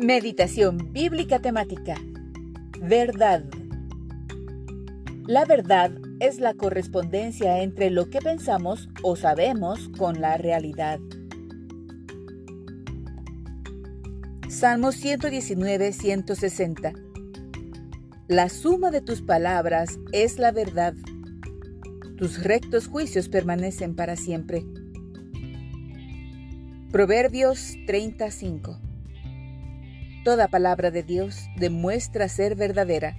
Meditación bíblica temática. Verdad. La verdad es la correspondencia entre lo que pensamos o sabemos con la realidad. Salmo 119, 160. La suma de tus palabras es la verdad. Tus rectos juicios permanecen para siempre. Proverbios 35 Toda palabra de Dios demuestra ser verdadera